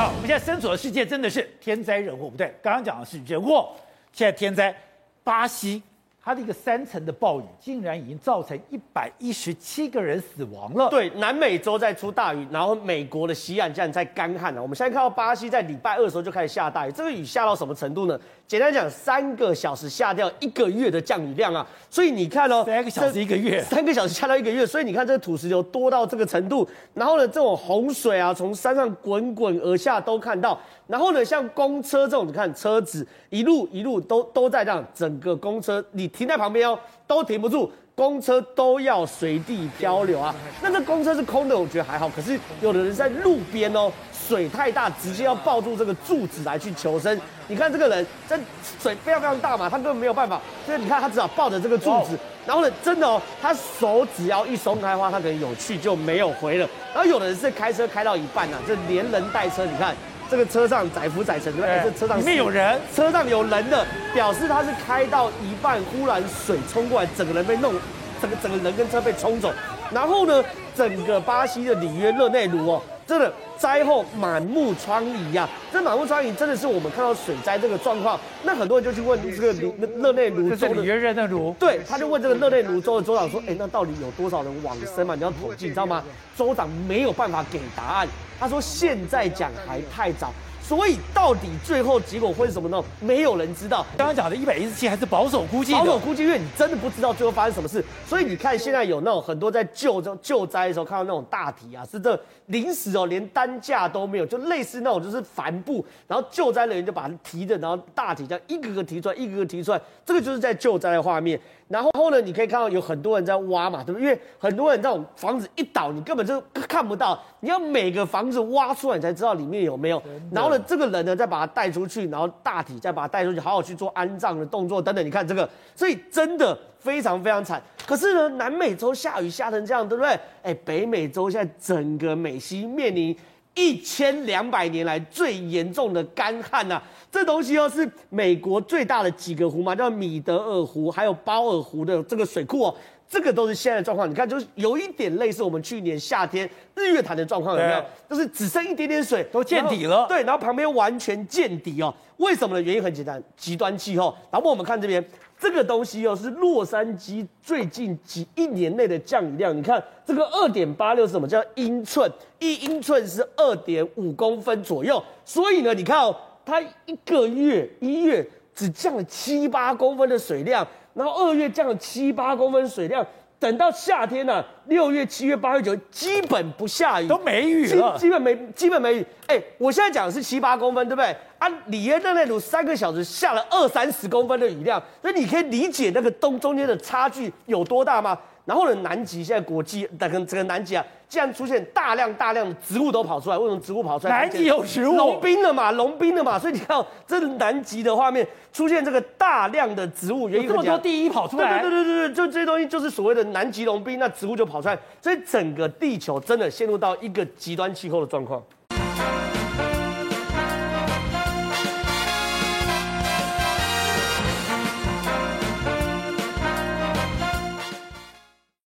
好，我们现在身处的世界真的是天灾人祸，不对，刚刚讲的是人祸，现在天灾，巴西。它的一个三层的暴雨，竟然已经造成一百一十七个人死亡了。对，南美洲在出大雨，然后美国的西岸竟然在干旱了。我们现在看到巴西在礼拜二的时候就开始下大雨，这个雨下到什么程度呢？简单讲，三个小时下掉一个月的降雨量啊！所以你看哦，三个小时一个月，三个小时下到一个月，所以你看这个土石流多到这个程度，然后呢，这种洪水啊从山上滚滚而下都看到，然后呢，像公车这种，你看车子一路一路都都在这样，整个公车你。停在旁边哦，都停不住，公车都要随地漂流啊。那这公车是空的，我觉得还好。可是有的人在路边哦，水太大，直接要抱住这个柱子来去求生。你看这个人，这水非常非常大嘛，他根本没有办法。所以你看他只好抱着这个柱子，然后呢，真的哦，他手只要一松开的话，他可能有趣就没有回了。然后有的人是开车开到一半啊，这连人带车，你看。这个车上载浮载沉，对不对？这车上里面有人，车上有人的，表示他是开到一半，忽然水冲过来，整个人被弄，整个整个人跟车被冲走。然后呢，整个巴西的里约热内卢哦，真的灾后满目疮痍呀！这满目疮痍真的是我们看到水灾这个状况。那很多人就去问这个卢热内卢州的里约热内卢，对，他就问这个热内卢州的州长说：“哎，那到底有多少人往生嘛？你要统计，你知道吗？”州长没有办法给答案。他说：“现在讲还太早。”所以到底最后结果会是什么呢？没有人知道。刚刚讲的一百一十七还是保守估计，保守估计，因为你真的不知道最后发生什么事。所以你看，现在有那种很多在救这救灾的时候看到那种大体啊，是这临时哦，连担架都没有，就类似那种就是帆布，然后救灾人员就把它提着，然后大体这样一个个提出来，一个个提出来，这个就是在救灾的画面。然后呢，你可以看到有很多人在挖嘛，对不对？因为很多人这种房子一倒，你根本就看不到，你要每个房子挖出来，你才知道里面有没有。然后呢，这个人呢再把他带出去，然后大体再把他带出去，好好去做安葬的动作等等。你看这个，所以真的非常非常惨。可是呢，南美洲下雨下成这样，对不对？哎，北美洲现在整个美西面临。一千两百年来最严重的干旱呐！这东西又是美国最大的几个湖嘛，叫米德尔湖，还有包尔湖的这个水库哦，这个都是现在的状况。你看，就是有一点类似我们去年夏天日月潭的状况，有没有？就是只剩一点点水，都见底了。对，然后旁边完全见底哦。为什么呢？原因很简单，极端气候。然后我们看这边。这个东西哦，是洛杉矶最近几一年内的降雨量。你看这个二点八六是什么？叫英寸，一英寸是二点五公分左右。所以呢，你看哦，它一个月一月只降了七八公分的水量，然后二月降了七八公分水量。等到夏天呢、啊，六月、七月、八月、九月基本不下雨，都没雨了，基本没，基本没雨。哎，我现在讲的是七八公分，对不对？啊，里约热内卢三个小时下了二三十公分的雨量，所以你可以理解那个东中间的差距有多大吗？然后呢，南极现在国际整个整个南极啊，竟然出现大量大量的植物都跑出来。为什么植物跑出来？南极有植物，融冰了嘛，融冰了嘛。所以你看，这南极的画面出现这个大量的植物，原因很，这么多第一跑出来。对对对对对，就这些东西就是所谓的南极融冰，那植物就跑出来，所以整个地球真的陷入到一个极端气候的状况。